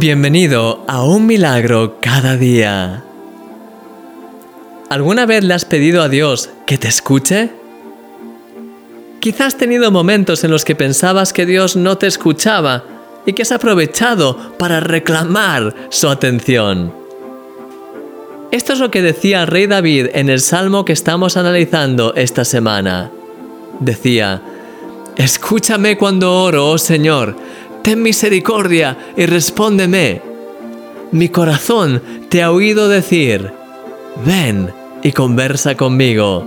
Bienvenido a Un Milagro cada día. ¿Alguna vez le has pedido a Dios que te escuche? Quizás has tenido momentos en los que pensabas que Dios no te escuchaba y que has aprovechado para reclamar su atención. Esto es lo que decía el rey David en el salmo que estamos analizando esta semana. Decía, Escúchame cuando oro, oh Señor, ten misericordia y respóndeme. Mi corazón te ha oído decir, ven y conversa conmigo.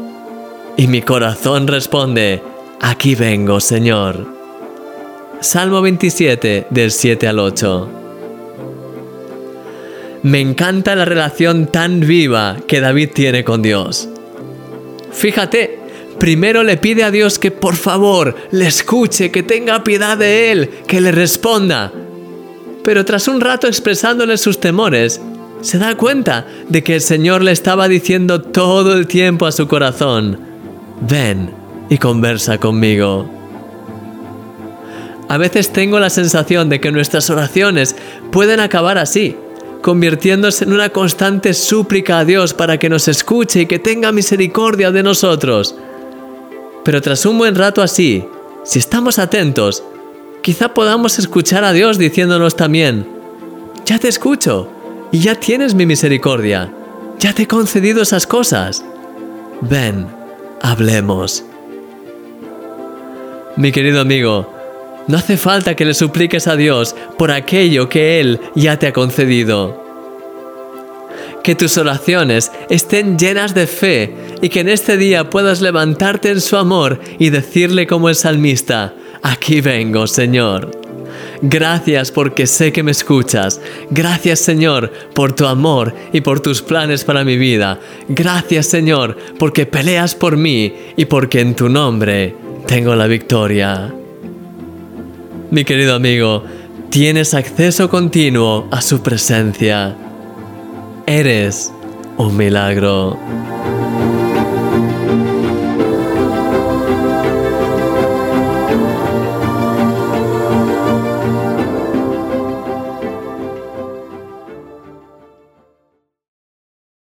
Y mi corazón responde, aquí vengo, Señor. Salmo 27 del 7 al 8. Me encanta la relación tan viva que David tiene con Dios. Fíjate, primero le pide a Dios que por favor le escuche, que tenga piedad de él, que le responda. Pero tras un rato expresándole sus temores, se da cuenta de que el Señor le estaba diciendo todo el tiempo a su corazón, ven y conversa conmigo. A veces tengo la sensación de que nuestras oraciones pueden acabar así, convirtiéndose en una constante súplica a Dios para que nos escuche y que tenga misericordia de nosotros. Pero tras un buen rato así, si estamos atentos, quizá podamos escuchar a Dios diciéndonos también, ya te escucho y ya tienes mi misericordia, ya te he concedido esas cosas. Ven, hablemos. Mi querido amigo, no hace falta que le supliques a Dios por aquello que Él ya te ha concedido que tus oraciones estén llenas de fe y que en este día puedas levantarte en su amor y decirle como el salmista, aquí vengo, Señor. Gracias porque sé que me escuchas. Gracias Señor por tu amor y por tus planes para mi vida. Gracias Señor porque peleas por mí y porque en tu nombre tengo la victoria. Mi querido amigo, tienes acceso continuo a su presencia. Eres un milagro.